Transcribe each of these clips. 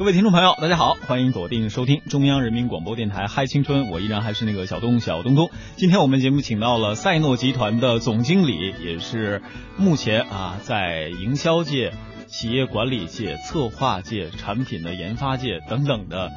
各位听众朋友，大家好，欢迎锁定收听中央人民广播电台《嗨青春》，我依然还是那个小东小东东。今天我们节目请到了赛诺集团的总经理，也是目前啊在营销界、企业管理界、策划界、产品的研发界等等的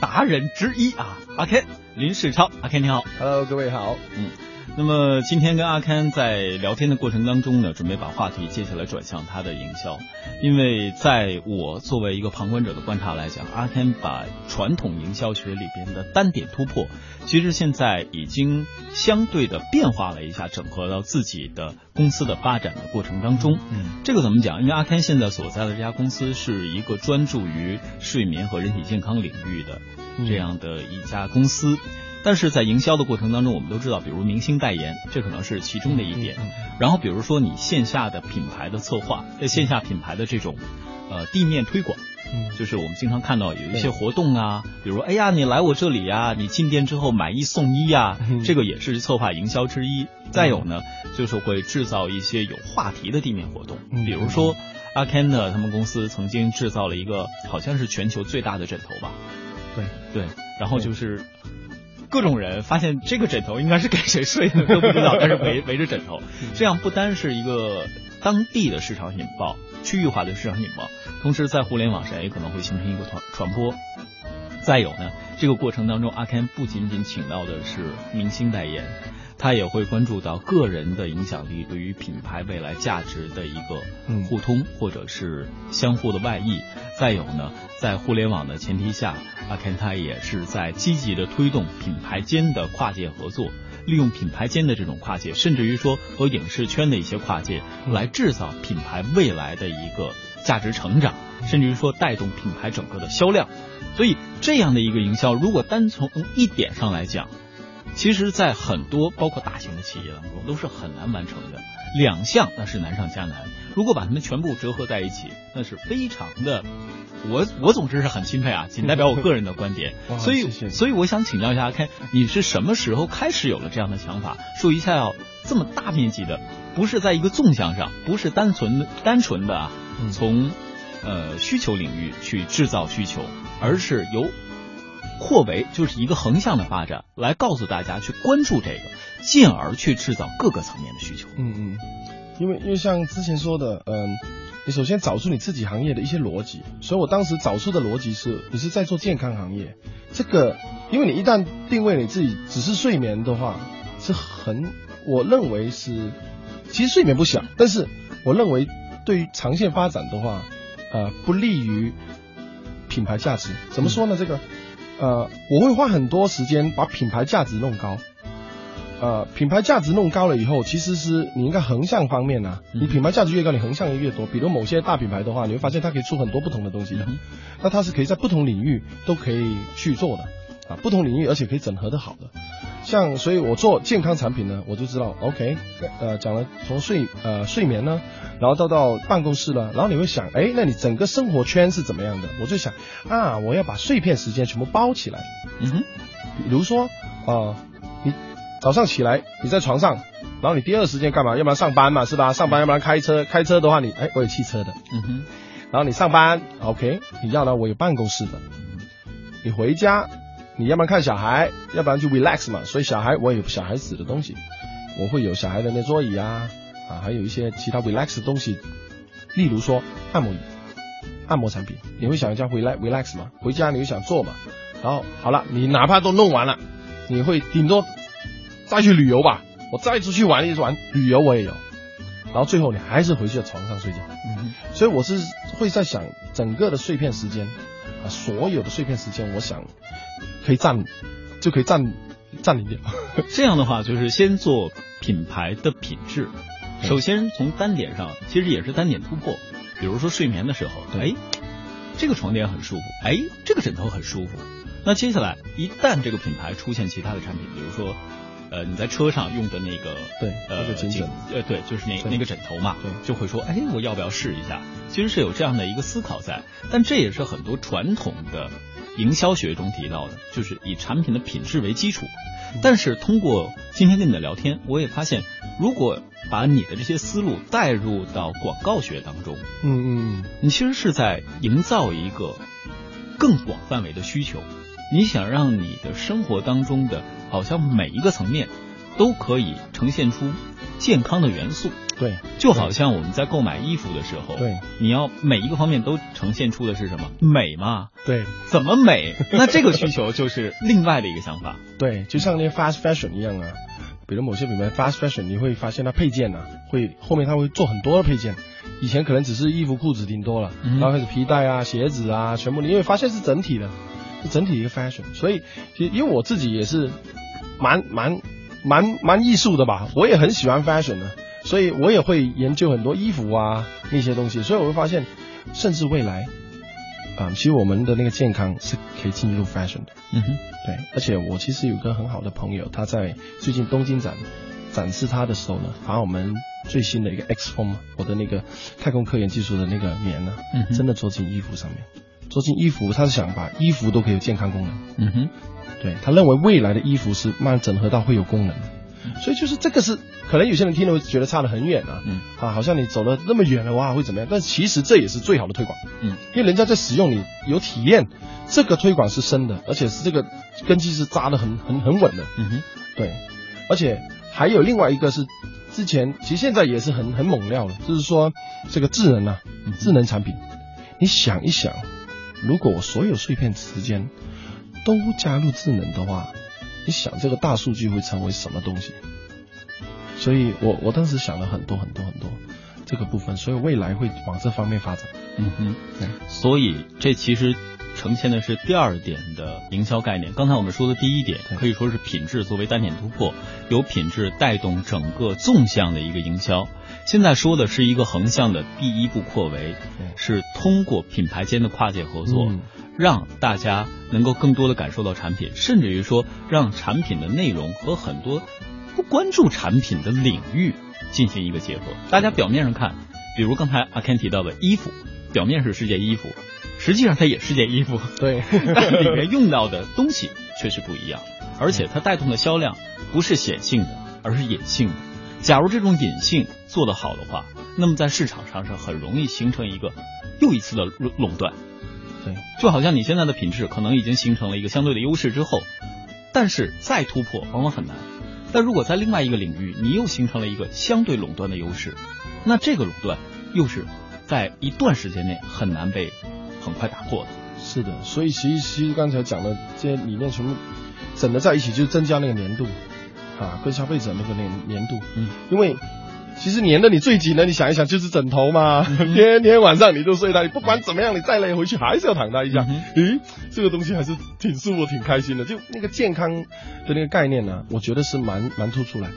达人之一啊，阿 Ken 林世超，阿 Ken 你好，Hello，各位好，嗯。那么今天跟阿 Ken 在聊天的过程当中呢，准备把话题接下来转向他的营销，因为在我作为一个旁观者的观察来讲，阿 Ken 把传统营销学里边的单点突破，其实现在已经相对的变化了一下，整合到自己的公司的发展的过程当中。嗯，这个怎么讲？因为阿 Ken 现在所在的这家公司是一个专注于睡眠和人体健康领域的这样的一家公司。但是在营销的过程当中，我们都知道，比如明星代言，这可能是其中的一点。然后比如说你线下的品牌的策划，在线下品牌的这种呃地面推广，就是我们经常看到有一些活动啊，比如哎呀你来我这里呀，你进店之后买一送一呀，这个也是策划营销之一。再有呢，就是会制造一些有话题的地面活动，比如说阿 Ken 的他们公司曾经制造了一个好像是全球最大的枕头吧？对对，然后就是。各种人发现这个枕头应该是给谁睡的都不知道，但是围围着枕头，这样不单是一个当地的市场引爆，区域化的市场引爆，同时在互联网上也可能会形成一个传传播。再有呢，这个过程当中，阿 Ken 不仅仅请到的是明星代言。他也会关注到个人的影响力对于品牌未来价值的一个互通，或者是相互的外溢。再有呢，在互联网的前提下，阿 Ken 他也是在积极的推动品牌间的跨界合作，利用品牌间的这种跨界，甚至于说和影视圈的一些跨界，来制造品牌未来的一个价值成长，甚至于说带动品牌整个的销量。所以这样的一个营销，如果单从一点上来讲，其实，在很多包括大型的企业当中，都是很难完成的。两项那是难上加难。如果把它们全部折合在一起，那是非常的。我我总之是很钦佩啊，仅代表我个人的观点。所以，所以我想请教一下，看你是什么时候开始有了这样的想法，说一下要这么大面积的，不是在一个纵向上，不是单纯单纯的啊，从呃需求领域去制造需求，而是由。扩围就是一个横向的发展，来告诉大家去关注这个，进而去制造各个层面的需求。嗯嗯，因为因为像之前说的，嗯，你首先找出你自己行业的一些逻辑，所以我当时找出的逻辑是，你是在做健康行业，这个，因为你一旦定位你自己只是睡眠的话，是很，我认为是，其实睡眠不小，但是我认为对于长线发展的话，呃，不利于品牌价值。怎么说呢？这个。呃，我会花很多时间把品牌价值弄高。呃，品牌价值弄高了以后，其实是你应该横向方面呢，你品牌价值越高，你横向也越多。比如某些大品牌的话，你会发现它可以出很多不同的东西的，那它是可以在不同领域都可以去做的啊，不同领域而且可以整合的好的。像，所以我做健康产品呢，我就知道，OK，呃，讲了从睡呃睡眠呢，然后到到办公室了，然后你会想，哎，那你整个生活圈是怎么样的？我就想啊，我要把碎片时间全部包起来。嗯哼，比如说啊，你早上起来你在床上，然后你第二时间干嘛？要不然上班嘛，是吧？上班要不然开车，开车的话你，哎，我有汽车的。嗯哼，然后你上班，OK，你要呢，我有办公室的。你回家。你要不然看小孩，要不然就 relax 嘛。所以小孩我有小孩子的东西，我会有小孩的那桌椅啊，啊，还有一些其他 relax 的东西，例如说按摩椅、按摩产品。你会想一下 relax relax 嘛？回家你会想做嘛？然后好了，你哪怕都弄完了，你会顶多再去旅游吧？我再出去玩一玩，旅游我也有。然后最后你还是回去床上睡觉。嗯，所以我是会在想整个的碎片时间啊，所有的碎片时间，我想。可以占，就可以占占领掉。这样的话，就是先做品牌的品质。首先从单点上，其实也是单点突破。比如说睡眠的时候，哎，这个床垫很舒服，哎，这个枕头很舒服。那接下来一旦这个品牌出现其他的产品，比如说，呃，你在车上用的那个，对，呃，颈枕，呃，对，就是那那个枕头嘛，对，就会说，哎，我要不要试一下？其实是有这样的一个思考在，但这也是很多传统的。营销学中提到的，就是以产品的品质为基础。但是通过今天跟你的聊天，我也发现，如果把你的这些思路带入到广告学当中，嗯嗯，你其实是在营造一个更广范围的需求。你想让你的生活当中的好像每一个层面都可以呈现出健康的元素。对，就好像我们在购买衣服的时候，对，你要每一个方面都呈现出的是什么？美嘛？对，怎么美？那这个需求就是另外的一个想法。对，就像那 fast fashion 一样啊，比如某些品牌 fast fashion，你会发现它配件啊，会后面它会做很多的配件，以前可能只是衣服裤子顶多了，然后开始皮带啊、鞋子啊，全部你会发现是整体的。是整体一个 fashion，所以其实因为我自己也是蛮蛮蛮蛮艺术的吧，我也很喜欢 fashion 的，所以我也会研究很多衣服啊那些东西，所以我会发现，甚至未来，啊，其实我们的那个健康是可以进入 fashion 的。嗯哼，对，而且我其实有个很好的朋友，他在最近东京展展示他的时候呢，把我们最新的一个 X 风，我的那个太空科研技术的那个棉呢，嗯真的做进衣服上面。做进衣服，他是想把衣服都可以有健康功能。嗯哼，对他认为未来的衣服是慢慢整合到会有功能，所以就是这个是可能有些人听了会觉得差得很远啊，嗯啊，好像你走了那么远了哇会怎么样？但其实这也是最好的推广，嗯，因为人家在使用你有体验，这个推广是深的，而且是这个根基是扎得很很很稳的，嗯哼，对，而且还有另外一个是之前其实现在也是很很猛料的，就是说这个智能啊，智能产品，你想一想。如果我所有碎片时间都加入智能的话，你想这个大数据会成为什么东西？所以我我当时想了很多很多很多这个部分，所以未来会往这方面发展。嗯哼，对所以这其实呈现的是第二点的营销概念。刚才我们说的第一点可以说是品质作为单点突破，由品质带动整个纵向的一个营销。现在说的是一个横向的第一步扩围，是通过品牌间的跨界合作，让大家能够更多的感受到产品，甚至于说让产品的内容和很多不关注产品的领域进行一个结合。大家表面上看，比如刚才阿 Ken 提到的衣服，表面是世界衣服，实际上它也是件衣服，对，但里面用到的东西却是不一样，而且它带动的销量不是显性的，而是隐性的。假如这种隐性做得好的话，那么在市场上是很容易形成一个又一次的垄垄断。对，就好像你现在的品质可能已经形成了一个相对的优势之后，但是再突破往往很难。但如果在另外一个领域你又形成了一个相对垄断的优势，那这个垄断又是在一段时间内很难被很快打破的。是的，所以其实其实刚才讲的这些理念全部整合在一起，就增加那个粘度。啊，跟消费者那个粘粘度，嗯，因为其实粘的你最紧的，你想一想就是枕头嘛，天天晚上你都睡它，你不管怎么样，你再累回去还是要躺它一下。咦，这个东西还是挺舒服、挺开心的。就那个健康的那个概念呢，我觉得是蛮蛮突出来。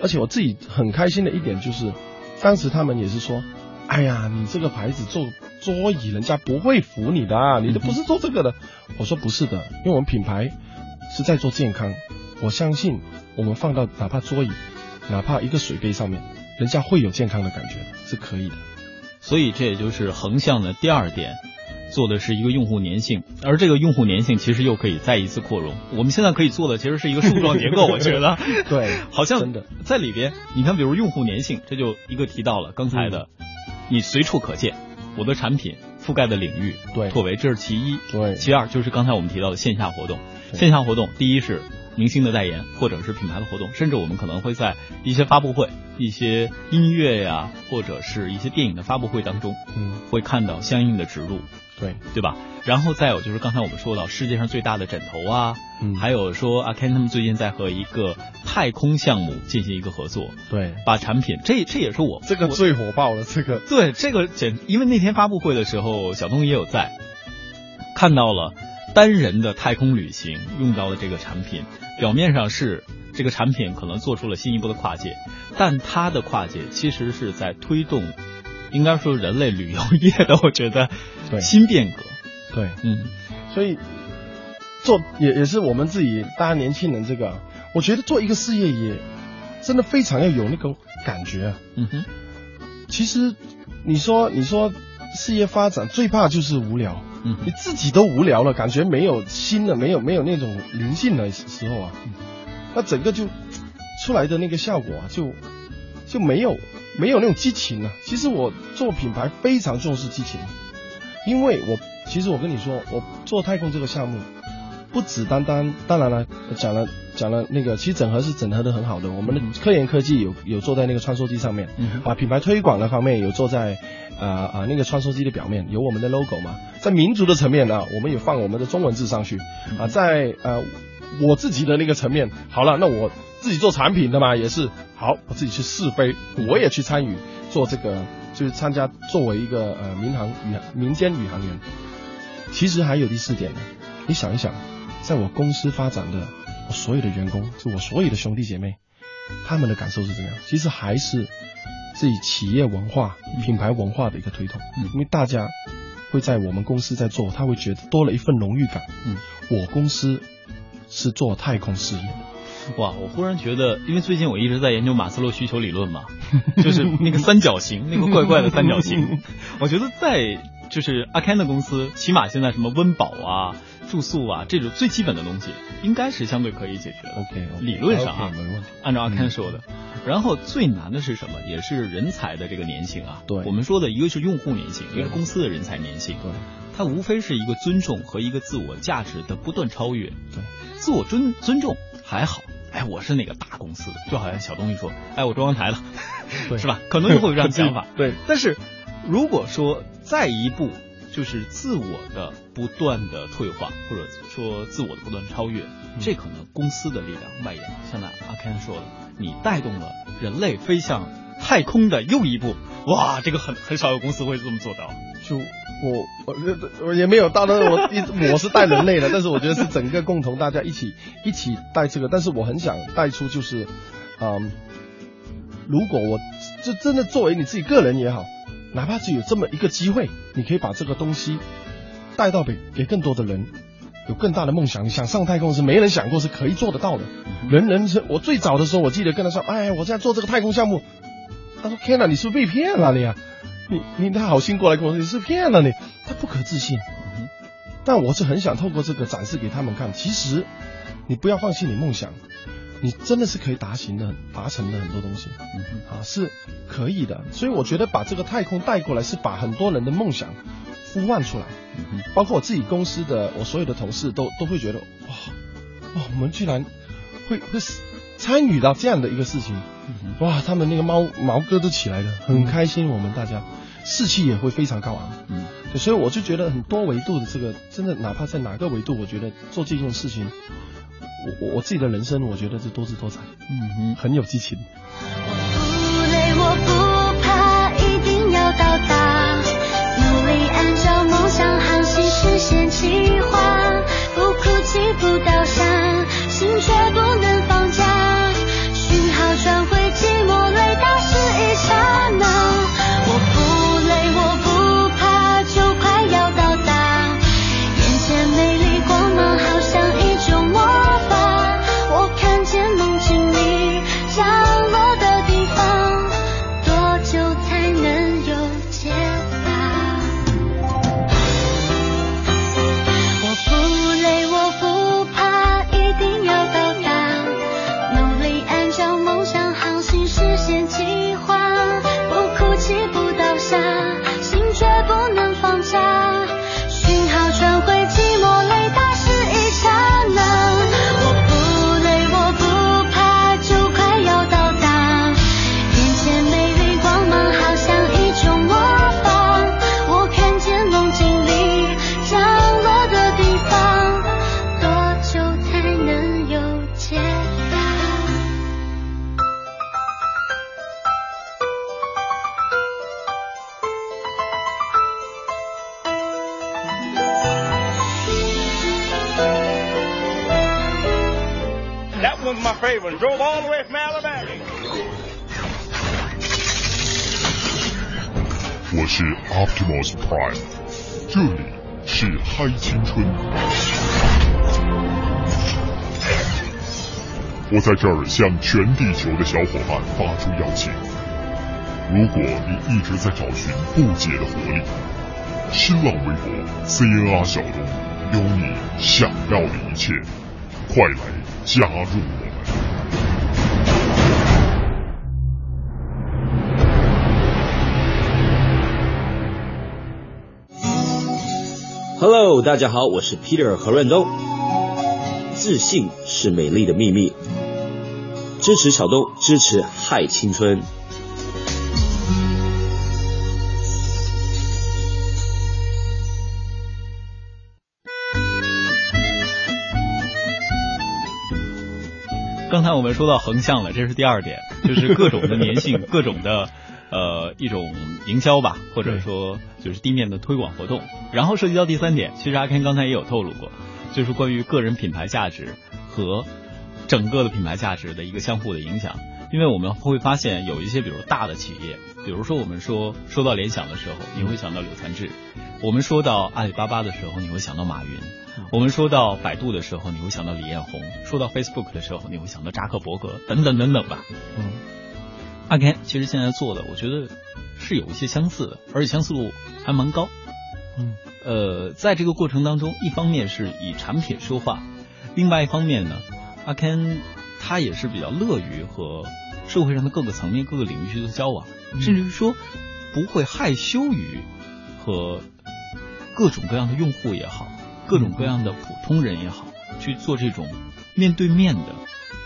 而且我自己很开心的一点就是，当时他们也是说，哎呀，你这个牌子做桌椅，人家不会服你的，你都不是做这个的。我说不是的，因为我们品牌是在做健康，我相信。我们放到哪怕桌椅，哪怕一个水杯上面，人家会有健康的感觉，是可以的。所以这也就是横向的第二点，做的是一个用户粘性，而这个用户粘性其实又可以再一次扩容。我们现在可以做的其实是一个树状结构，我觉得。对，好像真的在里边，你看，比如用户粘性，这就一个提到了刚才的，你随处可见，我的产品覆盖的领域，对，拓维，这是其一。对，其二就是刚才我们提到的线下活动，线下活动，第一是。明星的代言，或者是品牌的活动，甚至我们可能会在一些发布会、一些音乐呀，或者是一些电影的发布会当中，嗯，会看到相应的植入，对对吧？然后再有就是刚才我们说到世界上最大的枕头啊，嗯，还有说阿 Ken 他们最近在和一个太空项目进行一个合作，对，把产品，这这也是我这个最火爆的，这个对这个简，因为那天发布会的时候，小东也有在，看到了。单人的太空旅行用到的这个产品，表面上是这个产品可能做出了新一步的跨界，但它的跨界其实是在推动，应该说人类旅游业的，我觉得新变革。对，嗯，所以做也也是我们自己大家年轻人这个，我觉得做一个事业也真的非常要有那个感觉。嗯哼，其实你说你说事业发展最怕就是无聊。嗯，你自己都无聊了，感觉没有新的，没有没有那种灵性的时候啊，那整个就出来的那个效果啊，就就没有没有那种激情了。其实我做品牌非常重视激情，因为我其实我跟你说，我做太空这个项目，不只单单，当然了，讲了讲了那个，其实整合是整合的很好的。我们的科研科技有有做在那个穿梭机上面，啊，品牌推广的方面有做在啊啊那个穿梭机的表面，有我们的 logo 嘛。在民族的层面呢，我们有放我们的中文字上去，啊，在呃我自己的那个层面，好了，那我自己做产品的嘛，也是好，我自己去试飞，我也去参与做这个，就是参加作为一个呃民航宇民间宇航员。其实还有第四点呢，你想一想，在我公司发展的我所有的员工，就我所有的兄弟姐妹，他们的感受是怎么样？其实还是自己企业文化、品牌文化的一个推动，因为大家会在我们公司在做，他会觉得多了一份荣誉感。嗯，我公司是做太空事业的。哇，我忽然觉得，因为最近我一直在研究马斯洛需求理论嘛，就是那个三角形，那个怪怪的三角形，我觉得在。就是阿 Ken 的公司，起码现在什么温饱啊、住宿啊这种最基本的东西，应该是相对可以解决的。OK，理论上啊，没问题。按照阿 Ken 说的，然后最难的是什么？也是人才的这个粘性啊。对，我们说的一个是用户粘性，一个是公司的人才粘性。对，它无非是一个尊重和一个自我价值的不断超越。对，自我尊尊重还好，哎，我是哪个大公司的，就好像小东西说，哎，我中央台了，是吧？可能就会有这样的想法。对，但是如果说再一步。就是自我的不断的退化，或者说自我的不断超越，这可能公司的力量外延。像那阿 Ken 说的，你带动了人类飞向太空的又一步，哇，这个很很少有公司会这么做到。就我我我也没有到那我一我是带人类的，但是我觉得是整个共同大家一起一起带这个，但是我很想带出就是，嗯，如果我就真的作为你自己个人也好。哪怕是有这么一个机会，你可以把这个东西带到给给更多的人，有更大的梦想。你想上太空是没人想过是可以做得到的。人人是我最早的时候，我记得跟他说：“哎，我现在做这个太空项目。”他说：“天哪，你是不是被骗了你啊？你你他好心过来跟我说你是骗了你。”他不可置信。但我是很想透过这个展示给他们看，其实你不要放弃你梦想。你真的是可以达成的，达成的很多东西，啊，是可以的。所以我觉得把这个太空带过来，是把很多人的梦想呼唤出来，嗯，包括我自己公司的，我所有的同事都都会觉得，哇，哇，我们居然会会参与到这样的一个事情，哇，他们那个猫毛哥都起来了，很开心，我们大家。士气也会非常高昂，嗯，所以我就觉得很多维度的这个，真的哪怕在哪个维度，我觉得做这件事情。我我自己的人生，我觉得是多姿多彩，嗯哼，很有激情。我不累，我不掀起在这儿向全地球的小伙伴发出邀请：如果你一直在找寻不解的活力，新浪微博 CNR 小东有你想要的一切，快来加入我们！Hello，大家好，我是 Peter 何润东。自信是美丽的秘密。支持小东，支持嗨青春。刚才我们说到横向了，这是第二点，就是各种的粘性，各种的呃一种营销吧，或者说就是地面的推广活动。然后涉及到第三点，其实阿 Ken 刚才也有透露过，就是关于个人品牌价值和整个的品牌价值的一个相互的影响。因为我们会发现有一些，比如大的企业，比如说我们说说到联想的时候，你会想到柳传志；我们说到阿里巴巴的时候，你会想到马云。我们说到百度的时候，你会想到李彦宏；说到 Facebook 的时候，你会想到扎克伯格等等等等吧。嗯，阿 Ken 其实现在做的，我觉得是有一些相似的，而且相似度还蛮高。嗯，呃，在这个过程当中，一方面是以产品说话，另外一方面呢，阿 Ken 他也是比较乐于和社会上的各个层面、各个领域去做交往，甚至于说不会害羞于和各种各样的用户也好。各种各样的普通人也好，去做这种面对面的、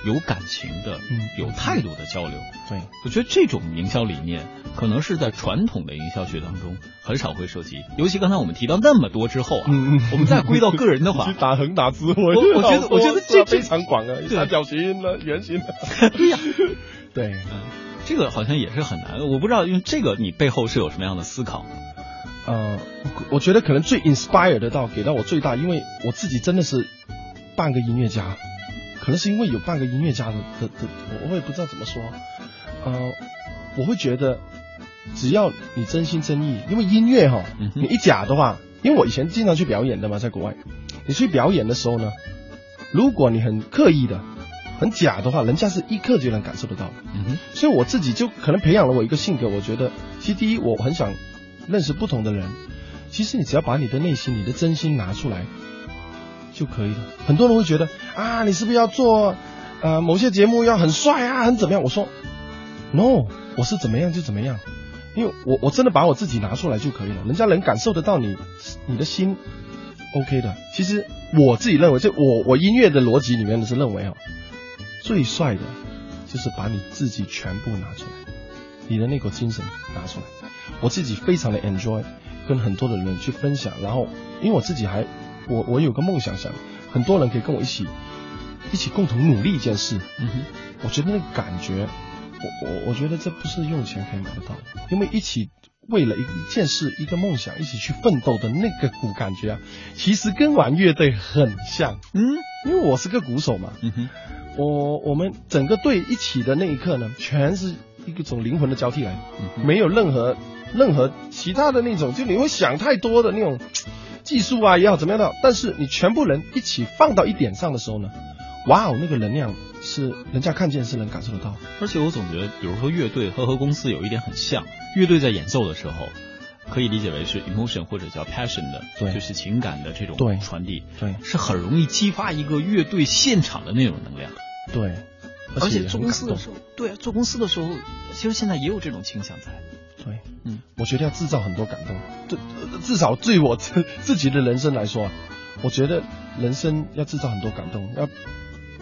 有感情的、嗯有态度的交流。对，我觉得这种营销理念可能是在传统的营销学当中很少会涉及。尤其刚才我们提到那么多之后啊，我们再归到个人的话，打横打直，我我觉得我觉得这非常广啊，三角形的、圆形的。对 呀，对，这个好像也是很难。我不知道，因为这个你背后是有什么样的思考？呃，我觉得可能最 inspire 得到给到我最大，因为我自己真的是半个音乐家，可能是因为有半个音乐家的的的，我我也不知道怎么说，呃，我会觉得只要你真心真意，因为音乐哈，你一假的话，因为我以前经常去表演的嘛，在国外，你去表演的时候呢，如果你很刻意的、很假的话，人家是一刻就能感受得到，嗯哼，所以我自己就可能培养了我一个性格，我觉得其实第一我很想。认识不同的人，其实你只要把你的内心、你的真心拿出来就可以了。很多人会觉得啊，你是不是要做呃某些节目要很帅啊，很怎么样？我说，no，我是怎么样就怎么样，因为我我真的把我自己拿出来就可以了，人家能感受得到你你的心 OK 的。其实我自己认为，就我我音乐的逻辑里面的是认为啊，最帅的就是把你自己全部拿出来，你的那股精神拿出来。我自己非常的 enjoy，跟很多的人去分享，然后因为我自己还我我有个梦想，想很多人可以跟我一起一起共同努力一件事。嗯哼，我觉得那个感觉，我我我觉得这不是用钱可以买得到的，因为一起为了一一件事一个梦想一起去奋斗的那个鼓感觉啊，其实跟玩乐队很像。嗯，因为我是个鼓手嘛。嗯哼，我我们整个队一起的那一刻呢，全是一个种灵魂的交替来，没有任何。任何其他的那种，就你会想太多的那种技术啊也好怎么样的，但是你全部人一起放到一点上的时候呢，哇哦，那个能量是人家看见是能感受得到。而且我总觉得，比如说乐队和和公司有一点很像，乐队在演奏的时候，可以理解为是 emotion 或者叫 passion 的，对，就是情感的这种传递，对，是很容易激发一个乐队现场的那种能量。对，而且做公司的时候，对啊，做公司的时候，其实现在也有这种倾向在。对，嗯，我觉得要制造很多感动，至至少对我自 自己的人生来说，我觉得人生要制造很多感动，要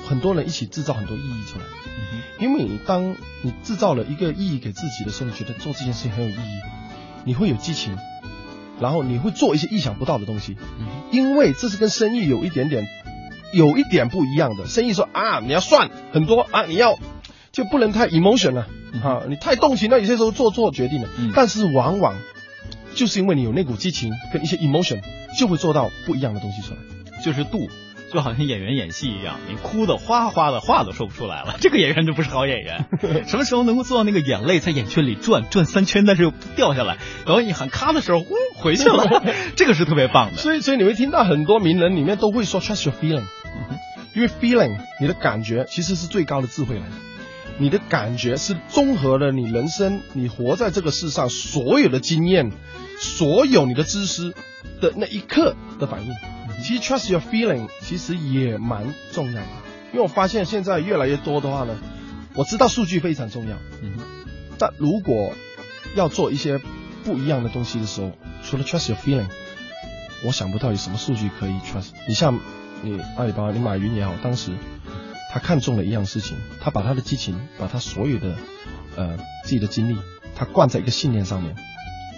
很多人一起制造很多意义出来。嗯因为你当你制造了一个意义给自己的时候，你觉得做这件事情很有意义，你会有激情，然后你会做一些意想不到的东西。嗯因为这是跟生意有一点点有一点不一样的。生意说啊，你要算很多啊，你要就不能太 emotion 了。啊，你太动情了，有些时候做错决定了。嗯，但是往往就是因为你有那股激情跟一些 emotion，就会做到不一样的东西出来。就是度，就好像演员演戏一样，你哭的哗哗的，话都说不出来了，这个演员就不是好演员。什么时候能够做到那个眼泪在眼圈里转转三圈，但是又不掉下来？然后一喊咔的时候，呜回去了，这个是特别棒的。所以，所以你会听到很多名人里面都会说 trust your feeling，因为 feeling 你的感觉其实是最高的智慧来的。你的感觉是综合了你人生，你活在这个世上所有的经验，所有你的知识的那一刻的反应。其实 trust your feeling 其实也蛮重要的，因为我发现现在越来越多的话呢，我知道数据非常重要，嗯，但如果要做一些不一样的东西的时候，除了 trust your feeling，我想不到有什么数据可以 trust。你像你阿里巴巴，你马云也好，当时他看中了一样事情，他把他的激情，把他所有的呃自己的精力，他灌在一个信念上面，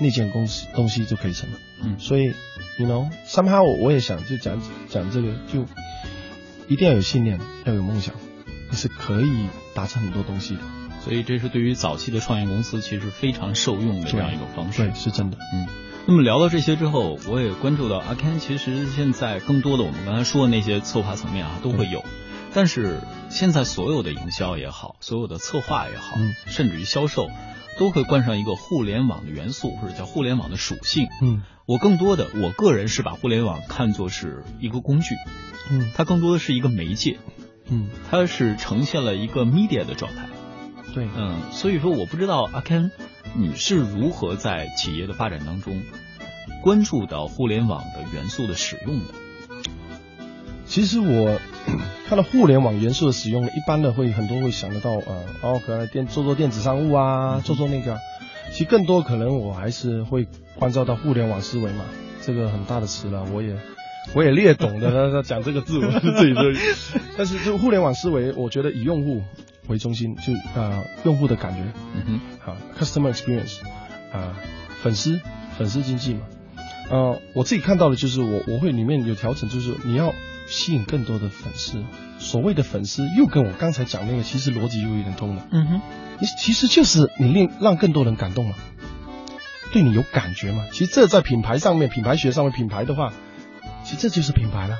那件公司东西就可以成。嗯所以，you know，somehow 我我也想就讲讲这个，就一定要有信念，要有梦想，你是可以达成很多东西的。所以这是对于早期的创业公司其实非常受用的这样一个方式。对，是真的。嗯，那么聊到这些之后，我也关注到阿 Ken 其实现在更多的我们刚才说的那些策划层面啊都会有，但是现在所有的营销也好，所有的策划也好，嗯。甚至于销售，都会冠上一个互联网的元素或者叫互联网的属性。嗯。我更多的，我个人是把互联网看作是一个工具，嗯。它更多的是一个媒介，嗯，它是呈现了一个 media 的状态。对，嗯，所以说我不知道阿 Ken 你是如何在企业的发展当中关注到互联网的元素的使用的。其实我看到互联网元素的使用，一般的会很多会想得到呃，哦，可能电做做电子商务啊，做做那个啊。其实更多可能我还是会关照到互联网思维嘛，这个很大的词了，我也我也略懂的。他他讲这个字，我自己就，但是就互联网思维，我觉得以用户为中心，就呃用户的感觉，嗯哼啊，customer experience，啊，粉丝粉丝经济嘛，呃，我自己看到的就是我我会里面有调整，就是你要吸引更多的粉丝，所谓的粉丝又跟我刚才讲那个其实逻辑又有点通了，嗯哼，你其实就是你令让更多人感动嘛，对你有感觉嘛，其实这在品牌上面，品牌学上面品牌的话，其实这就是品牌了，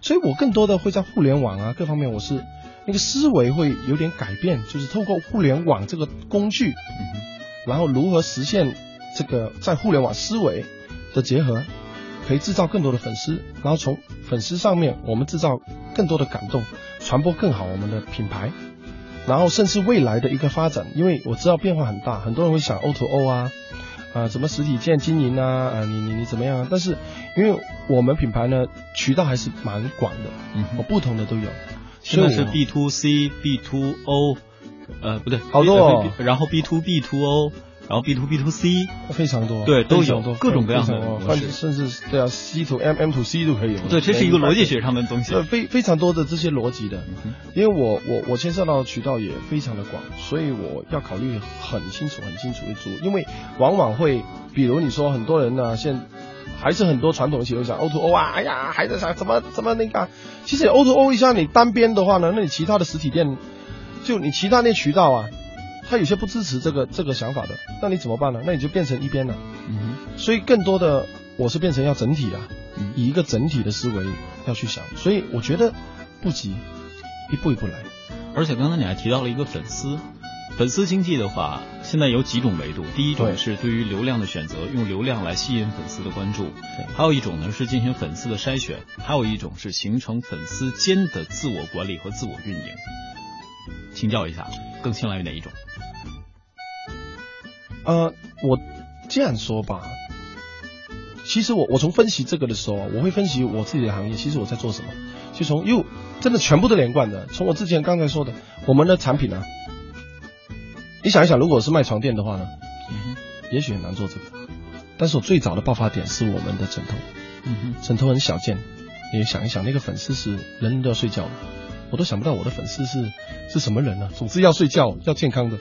所以我更多的会在互联网啊各方面，我是那个思维会有点改变，就是透过互联网这个工具，嗯然后如何实现这个在互联网思维的结合，可以制造更多的粉丝，然后从粉丝上面我们制造更多的感动，传播更好我们的品牌，然后甚至未来的一个发展，因为我知道变化很大，很多人会想 O to O 啊，啊怎么实体店经营啊，啊你你你怎么样啊？但是因为我们品牌呢渠道还是蛮广的，嗯，我不同的都有，现在是 B to C、B to O，呃不对，好多然后 B to B to O，然后 B to B to C，非常多，对都有各种各样的甚至甚至对啊，C to M M to C 都可以有。对，这是一个逻辑学上的东西呃，。非非常多的这些逻辑的，嗯因为我我我牵涉到的渠道也非常的广，所以我要考虑很清楚很清楚的做，因为往往会，比如你说很多人呢，现还是很多传统企业会想 O to O 啊，哎呀，还在想怎么怎么那个啊，其实 O to O 一下你单边的话呢，那你其他的实体店，就你其他那渠道啊，它有些不支持这个这个想法的，那你怎么办呢？那你就变成一边了。嗯哼所以更多的我是变成要整体啊，嗯以一个整体的思维要去想，所以我觉得不急，一步一步来。而且刚才你还提到了一个粉丝。粉丝经济的话，现在有几种维度。第一种是对于流量的选择，用流量来吸引粉丝的关注；还有一种呢是进行粉丝的筛选；还有一种是形成粉丝间的自我管理和自我运营。请教一下，更青睐于哪一种？呃，我这样说吧，其实我我从分析这个的时候啊，我会分析我自己的行业，其实我在做什么，就从又真的全部都连贯的。从我之前刚才说的，我们的产品啊，你想一想，如果是卖床垫的话呢，嗯也许很难做这个。但是我最早的爆发点是我们的枕头，嗯枕头很小件，你想一想，那个粉丝是人人都要睡觉的，我都想不到我的粉丝是是什么人呢、总之要睡觉，要健康的。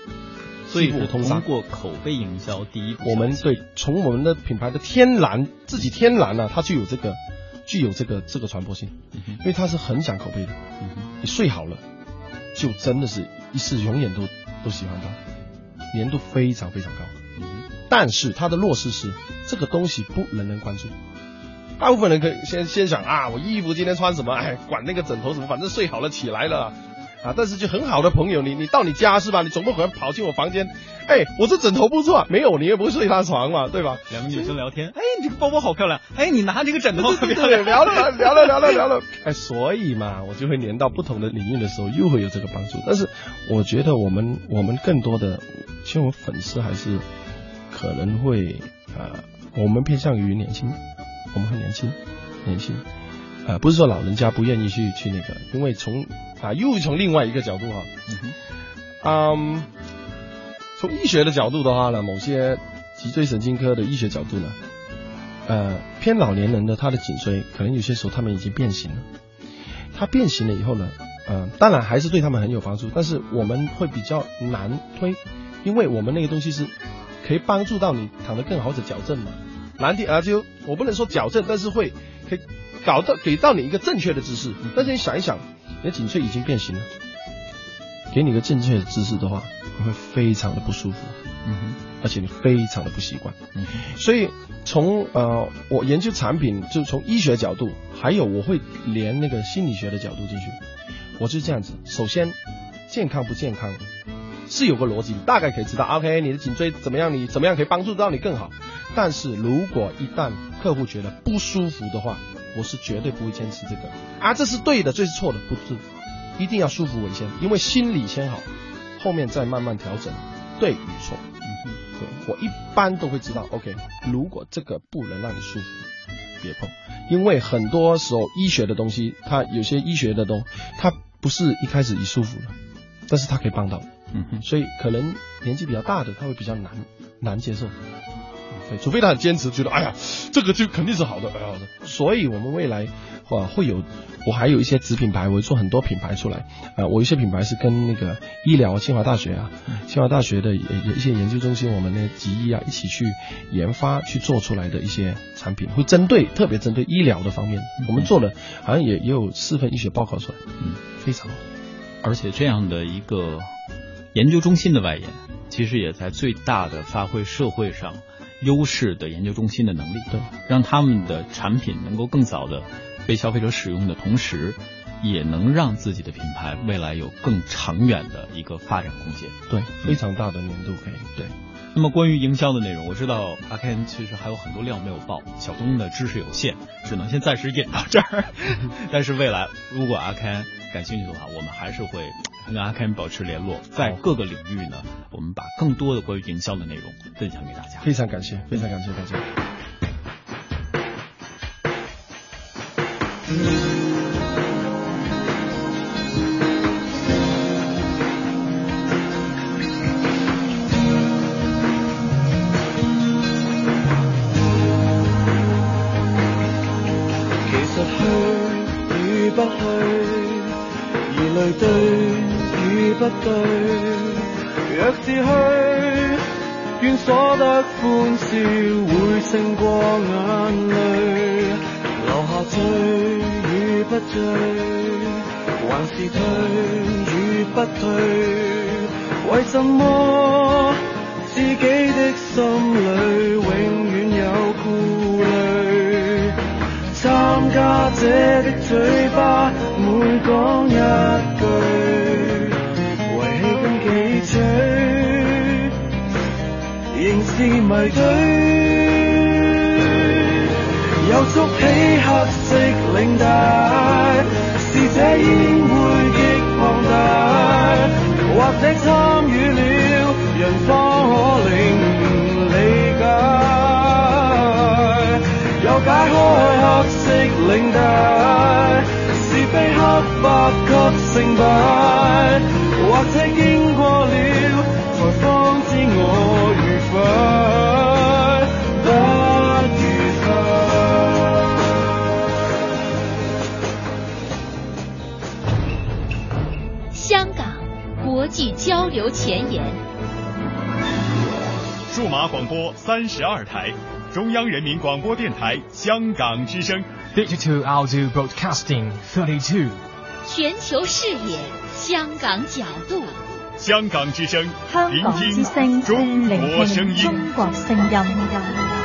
所以是通过口碑营销第一步我们对从我们的品牌的天然自己天然啊，它就有这个具有这个这个传播性，嗯因为它是很讲口碑的。嗯你睡好了，就真的是一世永远都都喜欢它，粘度非常非常高。嗯但是它的弱势是这个东西不人人关注。大部分人可以先先想啊，我衣服今天穿什么？哎，管那个枕头什么，反正睡好了起来了啊。但是就很好的朋友，你你到你家是吧？你总不可能跑进我房间，哎，我这枕头不错，没有你也不会睡他床嘛，对吧？两个女生聊天，哎，你这个包包好漂亮，哎，你拿这个枕头好漂亮，对，聊了聊了聊了聊了，哎，所以嘛，我就会连到不同的领域的时候，又会有这个帮助。但是我觉得我们我们更多的，其实我粉丝还是可能会呃，我们偏向于年轻，我们很年轻，年轻。啊、不是说老人家不愿意去去那个，因为从啊、又从另外一个角度哈、嗯哼嗯，从医学的角度的话呢，某些脊椎神经科的医学角度呢，呃偏老年人的他的颈椎可能有些时候他们已经变形了，他变形了以后呢，呃当然还是对他们很有帮助，但是我们会比较难推，因为我们那个东西是可以帮助到你躺得更好或者矫正嘛。难题啊就我不能说矫正，但是会可以搞到给到你一个正确的姿势，但是你想一想，你的颈椎已经变形了，给你一个正确的姿势的话，你会非常的不舒服。嗯哼，而且你非常的不习惯。所以从呃我研究产品，就从医学角度，还有我会连那个心理学的角度进去。我就是这样子，首先健康不健康是有个逻辑，大概可以知道。OK，你的颈椎怎么样？你怎么样可以帮助到你更好？但是如果一旦客户觉得不舒服的话，我是绝对不会坚持这个啊，这是对的，这是错的，不是，一定要舒服为先，因为心理先好，后面再慢慢调整对与错。嗯对我一般都会知道，OK，如果这个不能让你舒服，别碰，因为很多时候医学的东西，它有些医学的东，它不是一开始一舒服的，但是它可以帮到你，嗯哼，所以可能年纪比较大的他会比较难难接受。对，除非他很坚持，觉得哎呀，这个就肯定是好的，哎好的。所以我们未来啊会有，我还有一些子品牌，我会做很多品牌出来。呃，我有一些品牌是跟那个医疗，清华大学啊，清华大学的有一些研究中心，我们的集医啊一起去研发去做出来的一些产品，会针对特别针对医疗的方面，我们做了好像也也有四份医学报告出来，嗯，非常好。而且这样的一个研究中心的外延，其实也在最大的发挥社会上优势的研究中心的能力，对，让他们的产品能够更早的被消费者使用的同时，也能让自己的品牌未来有更长远的一个发展空间。对，非常大的年度可以。对，那么关于营销的内容，我知道阿 Ken 其实还有很多料没有报，小东的知识有限，只能先暂时引到这儿。但是未来如果阿 Ken 感兴趣的话，我们还是会跟阿 Ken 保持联络，在各个领域呢，我们把更多的关于营销的内容分享给大家。非常感谢，非常感谢大家。交流前沿，数码广播三十二台，中央人民广播电台香港之声。Digital Audio Broadcasting Thirty Two 全球视野，香港角度。香港之声，香聆港之声，中国声音中国声音。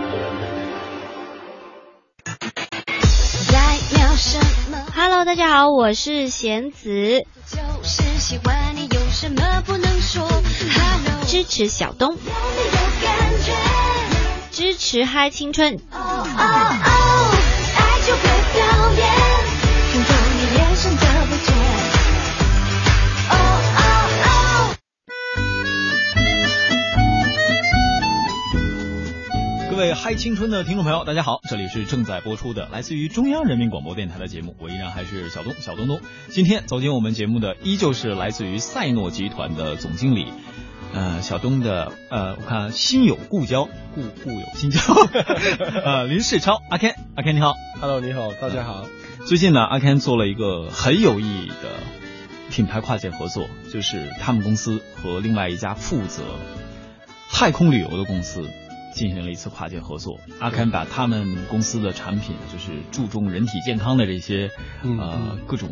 Hello，大家好，我是贤子。就是喜欢你，有什么不能说？Hello，知支持小东，支持嗨青春。哦哦哦，爱就别表演，青春的听众朋友，大家好，这里是正在播出的来自于中央人民广播电台的节目，我依然还是小东小东东。今天走进我们节目的依旧是来自于赛诺集团的总经理，呃，小东的呃，我看心有故交，故故有心交，呃，林世超，阿 Ken，阿 Ken 你好，Hello，你好，大家好。最近呢，阿 Ken 做了一个很有意义的品牌跨界合作，就是他们公司和另外一家负责太空旅游的公司。进行了一次跨界合作，阿 Ken 把他们公司的产品，就是注重人体健康的这些呃各种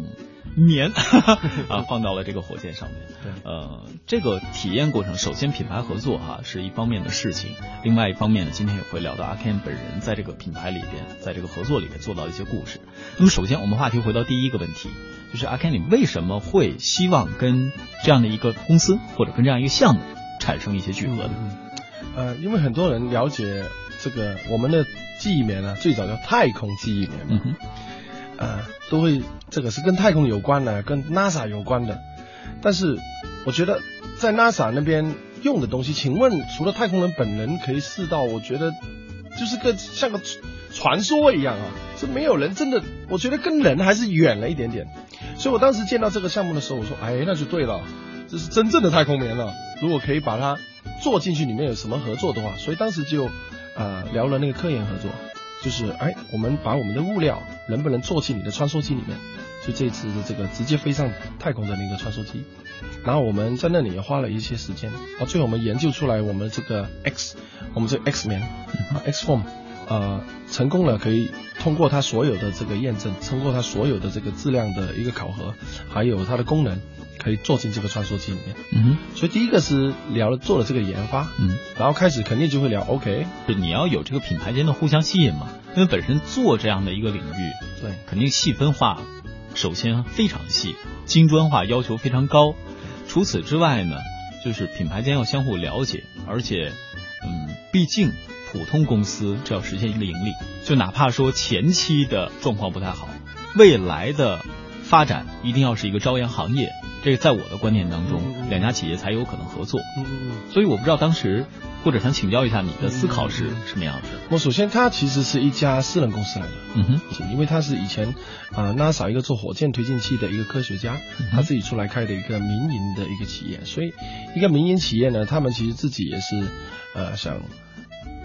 棉 啊，放到了这个火箭上面。呃，这个体验过程，首先品牌合作哈是一方面的事情，另外一方面呢，今天也会聊到阿 Ken 本人在这个品牌里边，在这个合作里面做到一些故事。那么首先我们话题回到第一个问题，就是阿 Ken 你为什么会希望跟这样的一个公司或者跟这样一个项目产生一些聚合呢？呃，因为很多人了解这个我们的记忆棉呢，最早叫太空记忆棉嘛，呃，都会这个是跟太空有关的，跟 NASA 有关的。但是我觉得在 NASA 那边用的东西，请问除了太空人本人可以试到，我觉得就是个像个传说一样啊，是没有人真的，我觉得跟人还是远了一点点。所以我当时见到这个项目的时候，我说，哎，那就对了，这是真正的太空棉了。如果可以把它做进去里面有什么合作的话，所以当时就呃聊了那个科研合作，就是哎，我们把我们的物料能不能做进你的穿梭机里面？就这次的这个直接飞上太空的那个穿梭机，然后我们在那里也花了一些时间，啊最后我们研究出来我们这个 X，我们这个 X 棉啊 X form，呃成功了，可以通过它所有的这个验证，通过它所有的这个质量的一个考核，还有它的功能。可以做进这个穿梭机里面，嗯哼，所以第一个是聊了做了这个研发，嗯，然后开始肯定就会聊，OK，就你要有这个品牌间的互相吸引嘛，因为本身做这样的一个领域，对，肯定细分化，首先非常细，精专化要求非常高，除此之外呢，就是品牌间要相互了解，而且，嗯，毕竟普通公司只要实现一个盈利，就哪怕说前期的状况不太好，未来的发展一定要是一个朝阳行业。这个在我的观念当中，两家企业才有可能合作。所以我不知道当时，或者想请教一下你的思考是什么样子。我首先，它其实是一家私人公司来的。嗯哼。因为他是以前啊 NASA 一个做火箭推进器的一个科学家，他自己出来开的一个民营的一个企业。所以，一个民营企业呢，他们其实自己也是呃想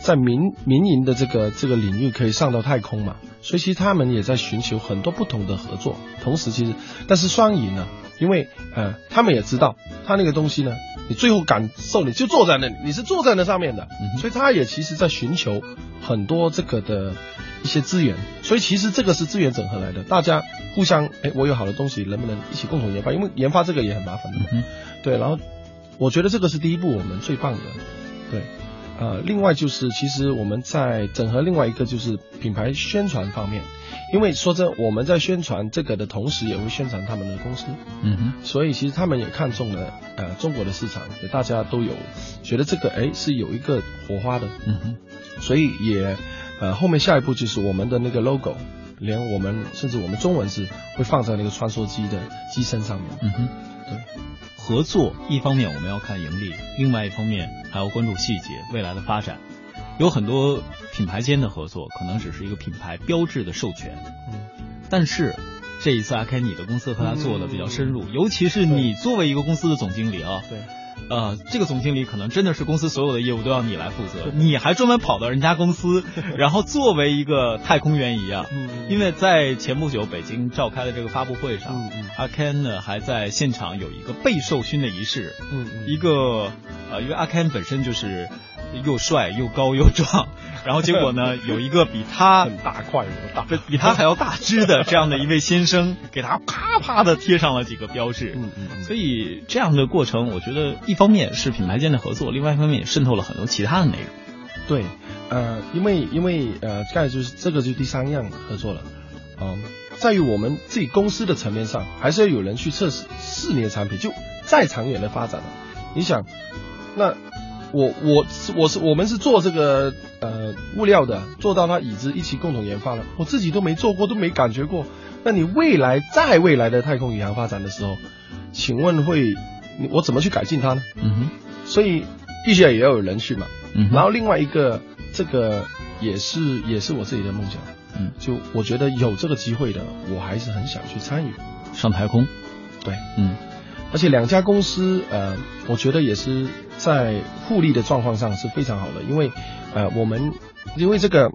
在民民营的这个这个领域可以上到太空嘛。所以其实他们也在寻求很多不同的合作。同时，其实但是双赢呢。因为呃，他们也知道，他那个东西呢，你最后感受你就坐在那里，你是坐在那上面的，所以他也其实在寻求很多这个的一些资源，所以其实这个是资源整合来的，大家互相哎，我有好的东西，能不能一起共同研发？因为研发这个也很麻烦的，对，然后我觉得这个是第一步，我们最棒的，对，呃，另外就是其实我们在整合另外一个就是品牌宣传方面。因为说真，我们在宣传这个的同时，也会宣传他们的公司。嗯哼。所以其实他们也看中了呃中国的市场，也大家都有觉得这个哎是有一个火花的。嗯哼。所以也呃后面下一步就是我们的那个 logo，连我们甚至我们中文字会放在那个穿梭机的机身上面。嗯哼。对。合作一方面我们要看盈利，另外一方面还要关注细节未来的发展。有很多品牌间的合作，可能只是一个品牌标志的授权。嗯，但是这一次阿开你的公司和他做的比较深入，尤其是你作为一个公司的总经理啊，对，呃，这个总经理可能真的是公司所有的业务都要你来负责，你还专门跑到人家公司，然后作为一个太空员一样。嗯，因为在前不久北京召开的这个发布会上，阿 Ken 呢还在现场有一个被授勋的仪式。一个呃，因为阿 Ken 本身就是。又帅又高又壮，然后结果呢，有一个比他很大块、大比他还要大只的这样的一位先生，给他啪啪的贴上了几个标志。嗯嗯。所以这样的过程，我觉得一方面是品牌间的合作，另外一方面也渗透了很多其他的内容。对，呃，因为因为呃，再就是这个就是第三样合作了，嗯，在于我们自己公司的层面上，还是要有人去测试试你的产品，就再长远的发展了。你想，那。我我我是我们是做这个呃物料的，做到它椅子一起共同研发的，我自己都没做过，都没感觉过。那你未来在未来的太空宇航发展的时候，请问会我怎么去改进它呢？嗯哼，所以必须要也要有人去嘛。嗯然后另外一个，这个也是也是我自己的梦想。嗯，就我觉得有这个机会的，我还是很想去参与上太空。对，嗯，而且两家公司，呃，我觉得也是在互利的状况上是非常好的，因为呃，我们因为这个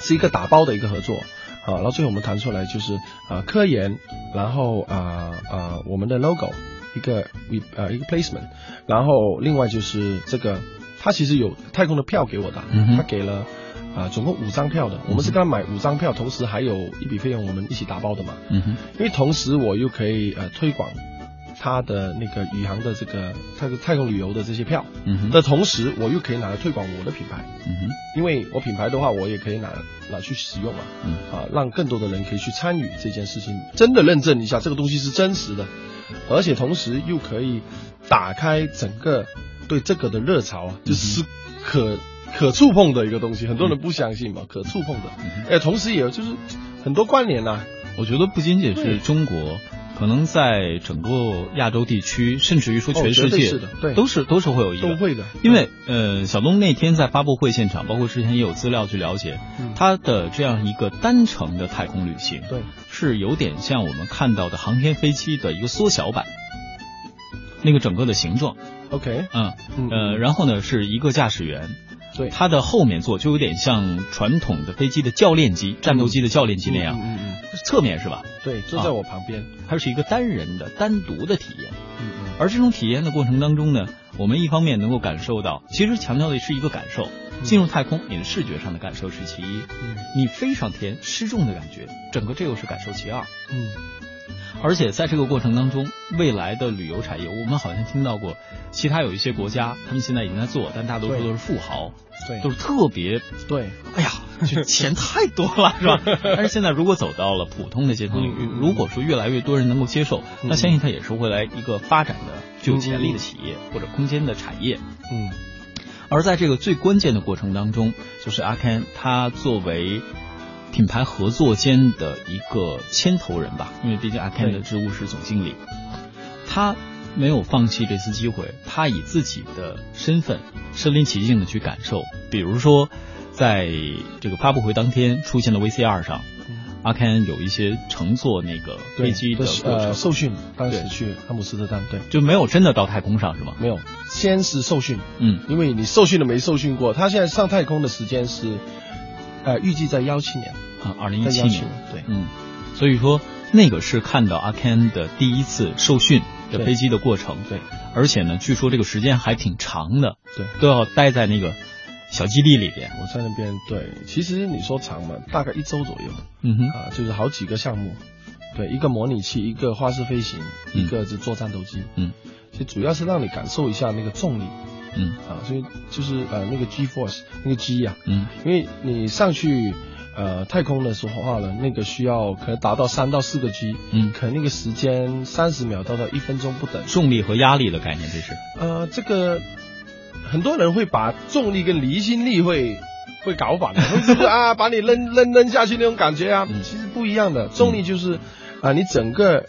是一个打包的一个合作。啊，然后最后我们谈出来就是啊科研，然后啊啊我们的 logo 一个呃一个 placement，然后另外就是这个他其实有太空的票给我的，嗯他给了啊总共五张票的，我们是跟他买五张票，同时还有一笔费用我们一起打包的嘛，嗯哼，因为同时我又可以呃推广。他的那个宇航的这个太太空旅游的这些票，嗯哼，的同时我又可以拿来推广我的品牌，嗯哼，因为我品牌的话，我也可以拿拿去使用嘛，嗯。啊，让更多的人可以去参与这件事情，真的认证一下这个东西是真实的，而且同时又可以打开整个对这个的热潮啊，就是可可触碰的一个东西，很多人不相信嘛，可触碰的，哎，同时也有就是很多关联呐，我觉得不仅仅是中国。可能在整个亚洲地区，甚至于说全世界，是的，对，都是都是会有一个，都会的。因为呃，小东那天在发布会现场，包括之前也有资料去了解，嗯、它的这样一个单程的太空旅行，对，是有点像我们看到的航天飞机的一个缩小版，那个整个的形状。OK，嗯呃，然后呢是一个驾驶员。对，它的后面座就有点像传统的飞机的教练机、战斗机的教练机那样，嗯嗯，侧面是吧？对，坐在我旁边，它是一个单人的、单独的体验。嗯嗯。而这种体验的过程当中呢，我们一方面能够感受到，其实强调的是一个感受。进入太空，你的视觉上的感受是其一，嗯，你飞上天失重的感觉，整个这又是感受其二。嗯。而且在这个过程当中，未来的旅游产业，我们好像听到过，其他有一些国家，他们现在已经在做，但大多数都是富豪，对，都是特别对，哎呀，这钱太多了，是吧？但是现在如果走到了普通的阶层领域，如果说越来越多人能够接受，那相信它也是未来一个发展的具有潜力的企业或者空间的产业。嗯，而在这个最关键的过程当中，就是阿 Ken 他作为。品牌合作间的一个牵头人吧，因为毕竟阿 Ken 的职务是总经理，他没有放弃这次机会，他以自己的身份身临其境的去感受，比如说在这个发布会当天出现了 VCR 上，阿 Ken 有一些乘坐那个飞机的呃受训，当时去阿姆斯特丹，对，就没有真的到太空上是吗？没有，先是受训，嗯，因为你受训都没受训过，他现在上太空的时间是。呃，预计在幺七年啊，二零一七年，对，嗯，所以说那个是看到阿 Ken 的第一次受训的飞机的过程，对，而且呢，据说这个时间还挺长的，对，都要待在那个小基地里边。我在那边，对，其实你说长嘛，大概一周左右，嗯哼，啊，就是好几个项目，对，一个模拟器，一个花式飞行，嗯、一个是做战斗机，嗯，其实主要是让你感受一下那个重力。嗯啊，所以就是呃那个 G force 那个 G 呀、啊，嗯，因为你上去呃太空的时候话呢，那个需要可能达到三到四个 G，嗯，可能那个时间三十秒到到一分钟不等。重力和压力的概念这是？呃，这个很多人会把重力跟离心力会会搞反的，是不是啊？把你扔扔扔下去那种感觉啊，嗯、其实不一样的。重力就是啊、呃，你整个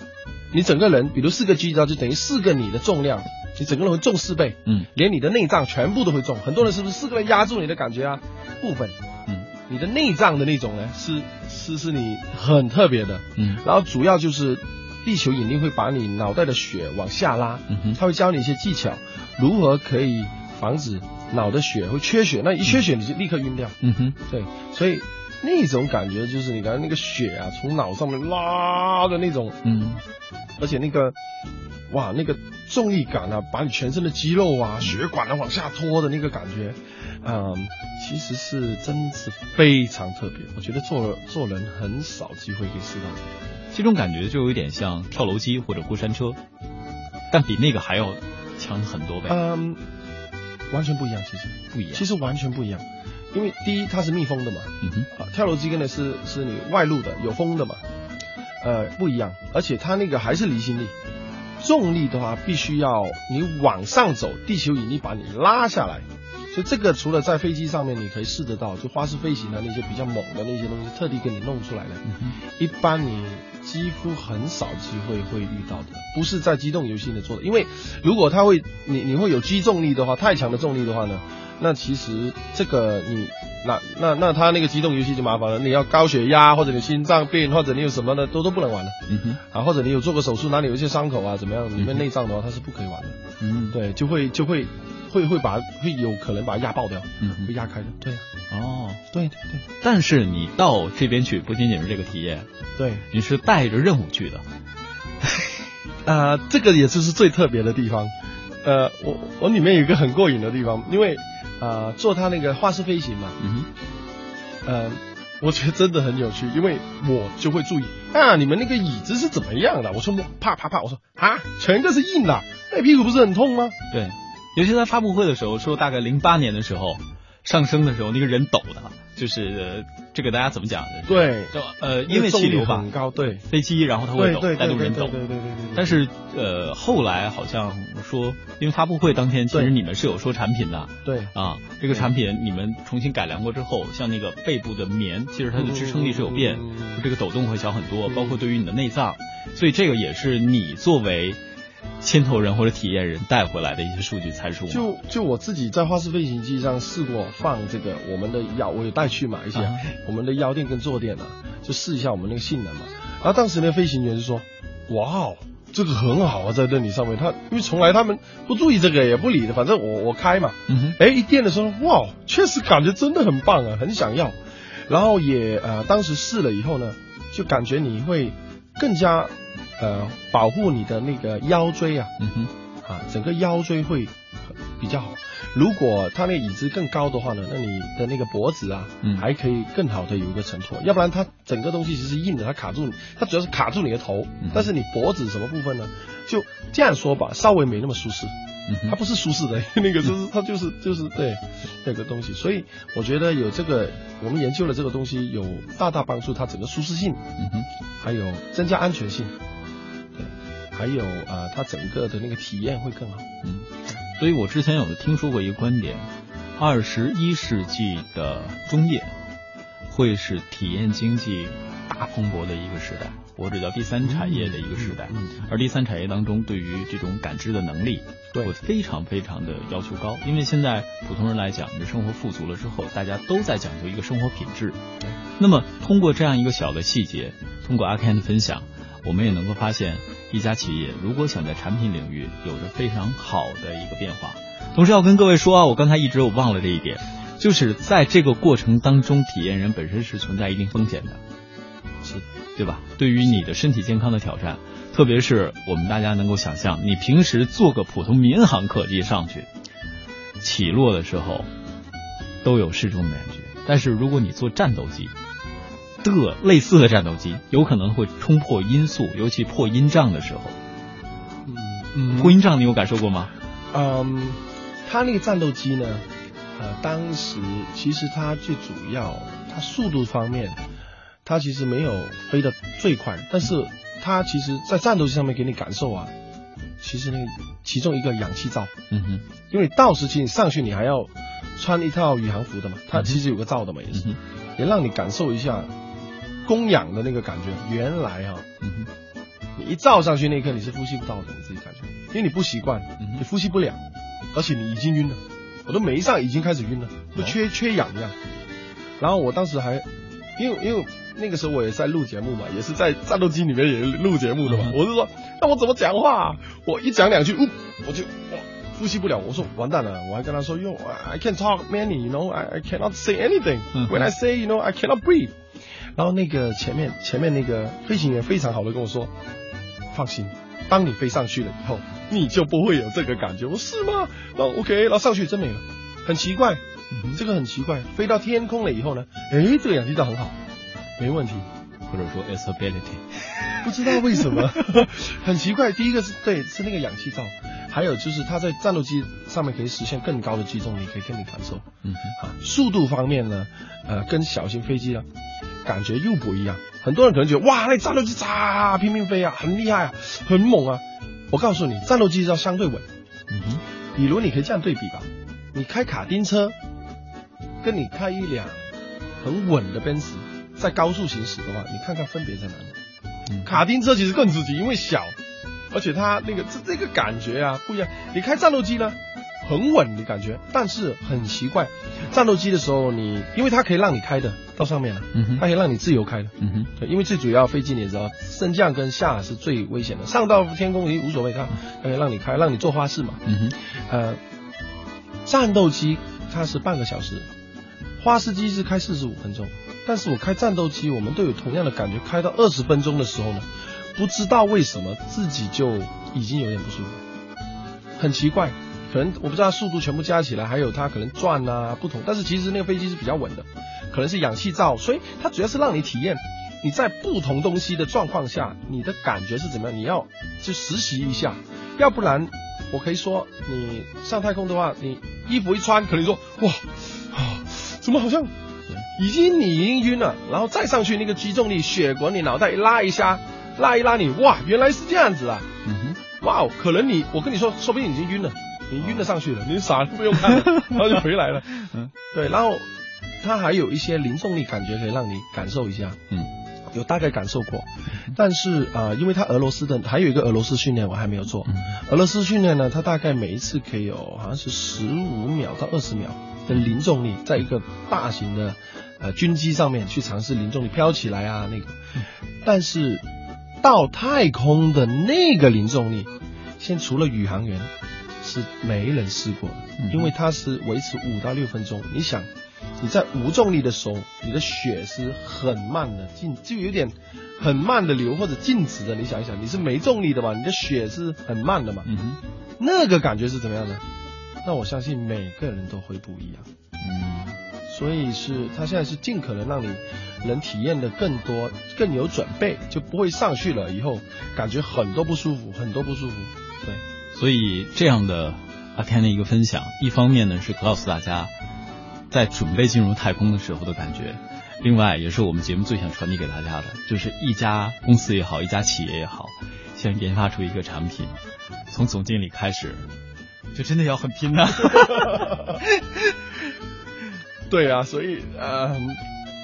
你整个人，比如四个 G 到就等于四个你的重量。你整个人会重四倍，嗯，连你的内脏全部都会重。很多人是不是四个人压住你的感觉啊？部分，嗯，你的内脏的那种呢，是是是你很特别的，嗯。然后主要就是地球引力会把你脑袋的血往下拉，嗯哼，它会教你一些技巧，如何可以防止脑的血会缺血。那一缺血你就立刻晕掉，嗯哼，对，所以那种感觉就是你刚才那个血啊从脑上面拉的那种，嗯，而且那个。哇，那个重力感啊，把你全身的肌肉啊、血管啊往下拖的那个感觉，嗯，其实是真是非常特别。我觉得做做人很少机会可以试到这个。这种感觉就有点像跳楼机或者过山车，但比那个还要强很多倍。嗯，完全不一样，其实不一样，其实完全不一样。因为第一它是密封的嘛，嗯哼，啊，跳楼机跟的是是你外露的有风的嘛，呃，不一样，而且它那个还是离心力。重力的话，必须要你往上走，地球引力把你拉下来。所以这个除了在飞机上面你可以试得到，就花式飞行的那些比较猛的那些东西，特地给你弄出来的，一般你几乎很少机会会遇到的，不是在机动游戏里做的。因为如果它会你你会有机重力的话，太强的重力的话呢，那其实这个你那那那它那个机动游戏就麻烦了，你要高血压或者你心脏病或者你有什么的都都不能玩了。嗯哼，啊，或者你有做过手术，哪里有一些伤口啊，怎么样，里面内脏的话，它是不可以玩的。嗯，对，就会就会会会会把会有可能把它压爆掉，嗯，会压开的。对啊，哦，对对对。但是你到这边去，不仅仅是这个体验，对，你是带着任务去的。啊、这个也就是最特别的地方。呃，我我里面有一个很过瘾的地方，因为啊、做他那个花式飞行嘛，嗯呃，我觉得真的很有趣，因为我就会注意啊，你们那个椅子是怎么样的？我说啪啪啪，我说啊，全都是硬的，那屁股不是很痛吗？对，尤其在发布会的时候，说大概零八年的时候上升的时候，那个人抖的，就是、呃这个大家怎么讲呢？对，就呃，因为气流吧，很高，对，飞机然后它会抖，带动人抖。对对对对。但是呃，后来好像说，因为发布会当天，其实你们是有说产品的，对。啊，这个产品你们重新改良过之后，像那个背部的棉，其实它的支撑力是有变，就这个抖动会小很多，包括对于你的内脏，所以这个也是你作为牵头人或者体验人带回来的一些数据参数嘛。就就我自己在花式飞行机上试过放这个我们的腰，我有带去买一些、啊我们的腰垫跟坐垫啊，就试一下我们那个性能嘛。然后当时那飞行员就说：“哇哦，这个很好啊，在这里上面，他因为从来他们不注意这个，也不理的，反正我我开嘛，嗯哼，哎一电的时候，哇，确实感觉真的很棒啊，很想要。然后也呃当时试了以后呢，就感觉你会更加呃保护你的那个腰椎啊，嗯哼，啊，整个腰椎会比较好。如果它那个椅子更高的话呢，那你的那个脖子啊，嗯还可以更好的有一个承托。要不然它整个东西其实硬的，它卡住你，它主要是卡住你的头，嗯但是你脖子什么部分呢？就这样说吧，稍微没那么舒适。它不是舒适的，那个就是 它就是就是对那个东西，所以我觉得有这个我们研究了这个东西，有大大帮助它整个舒适性，嗯哼，还有增加安全性，对，还有呃它整个的那个体验会更好。嗯，所以我之前有听说过一个观点，二十一世纪的中叶会是体验经济大蓬勃的一个时代，或者叫第三产业的一个时代。嗯而第三产业当中，对于这种感知的能力，对会非常非常的要求高。因为现在普通人来讲，你的生活富足了之后，大家都在讲究一个生活品质。那么通过这样一个小的细节，通过阿 Ken 的分享，我们也能够发现，一家企业如果想在产品领域有着非常好的一个变化，同时要跟各位说啊，我刚才一直我忘了这一点，就是在这个过程当中，体验人本身是存在一定风险的，是对吧？对于你的身体健康的挑战，特别是我们大家能够想象，你平时坐个普通民航客机上去，起落的时候都有失重的感觉，但是如果你坐战斗机。的类似的战斗机有可能会冲破音速，尤其破音障的时候。嗯破音障你有感受过吗？嗯，它那个战斗机呢，呃，当时其实它最主要，它速度方面，它其实没有飞得最快，但是它其实在战斗机上面给你感受啊，其实那个其中一个氧气罩，嗯哼，因为到时期你上去你还要穿一套宇航服的嘛，它其实有个罩的嘛，也是，嗯也让你感受一下供氧的那个感觉。原来啊，嗯你一照上去那一刻你是呼吸不到的，你自己感觉，因为你不习惯，嗯你呼吸不了，而且你已经晕了，我都没上已经开始晕了，就哦缺、缺氧一样。然后我当时还，因为因为那个时候我也在录节目嘛，也是在战斗机里面也录节目的嘛，嗯我就说那我怎么讲话、我一讲两句，嗯，我就哇呼吸不了，我说完蛋了，我还跟他说哟，I can't talk many，you know，I I cannot say anything、嗯 when I say，you know，I cannot breathe。然后那个前面前面那个飞行员非常好的跟我说，放心，当你飞上去了以后，你就不会有这个感觉。我说是吗？然后 OK，然后上去真没了，很奇怪，这个很奇怪。飞到天空了以后呢，诶，这个氧气罩很好，没问题。或者说 stability，不知道为什么，很奇怪。第一个是对，是那个氧气罩，还有就是它在战斗机上面可以实现更高的机动力，可以跟你感受。嗯啊，速度方面呢，呃，跟小型飞机呢，感觉又不一样。很多人可能觉得哇，那战斗机咋拼命飞啊，很厉害啊，很猛啊。我告诉你，战斗机要相对稳。嗯哼，比如你可以这样对比吧，你开卡丁车，跟你开一辆很稳的奔驰，在高速行驶的话，你看看分别在哪里？嗯卡丁车其实更刺激，因为小，而且它那个这这个感觉啊不一样。你开战斗机呢，很稳的感觉，但是很奇怪，战斗机的时候你，因为它可以让你开的到上面了，嗯哼它可以让你自由开的。嗯哼，对，因为最主要飞机你知道，升降跟下是最危险的，上到天空也无所谓，它它可以让你开，让你做花式嘛。嗯哼，呃，战斗机它是半个小时，花式机是开四十五分钟，但是我开战斗机，我们都有同样的感觉，开到二十分钟的时候呢，不知道为什么自己就已经有点不舒服，很奇怪。可能我不知道速度全部加起来，还有它可能转啊不同，但是其实那个飞机是比较稳的，可能是氧气罩，所以它主要是让你体验你在不同东西的状况下，你的感觉是怎么样，你要去实习一下，要不然我可以说你上太空的话，你衣服一穿，可能说哇啊，怎么好像已经你已经晕了，然后再上去那个击重力，血管你脑袋一拉一下，拉一拉你，哇，原来是这样？子啊，嗯哼，哇，可能你我跟你说，说不定已经晕了。你晕得上去了，你啥都不用看了，然后就回来了。嗯，对，然后它还有一些零重力感觉可以让你感受一下。嗯，有大概感受过，但是啊、呃因为它俄罗斯的还有一个俄罗斯训练我还没有做。嗯俄罗斯训练呢，它大概每一次可以有好像是十五秒到二十秒的零重力，在一个大型的呃军机上面去尝试零重力飘起来啊那个，但是到太空的那个零重力，现在除了宇航员是没人试过的，嗯因为它是维持五到六分钟。你想，你在无重力的时候，你的血是很慢的静，就有点很慢的流或者静止的。你想一想，你是没重力的嘛，你的血是很慢的嘛，嗯哼，那个感觉是怎么样的？那我相信每个人都会不一样。嗯所以是他现在是尽可能让你能体验的更多，更有准备，就不会上去了以后感觉很多不舒服，很多不舒服。对，所以这样的阿 Ken 的一个分享，一方面呢是告诉大家在准备进入太空的时候的感觉，另外也是我们节目最想传递给大家的，就是一家公司也好，一家企业也好，想研发出一个产品，从总经理开始，就真的要很拼呐、对啊，所以呃，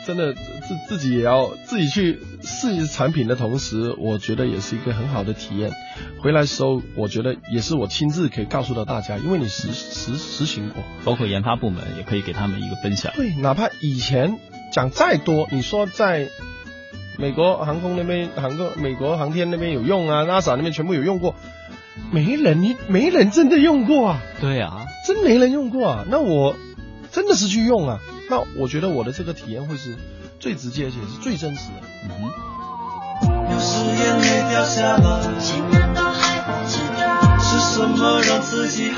真的自自己也要自己去试产品的同时，我觉得也是一个很好的体验。回来时候，我觉得也是我亲自可以告诉到大家，因为你实实实行过。包括研发部门也可以给他们一个分享。对，哪怕以前讲再多，你说在美国航空那边、航空美国航天那边有用啊，NASA 那边全部有用过，没人你没人真的用过啊，对啊，真没人用过啊。那我真的是去用啊，那我觉得我的这个体验会是最直接且是最真实的。嗯哼。有时眼泪掉下都还不知道是什么让自己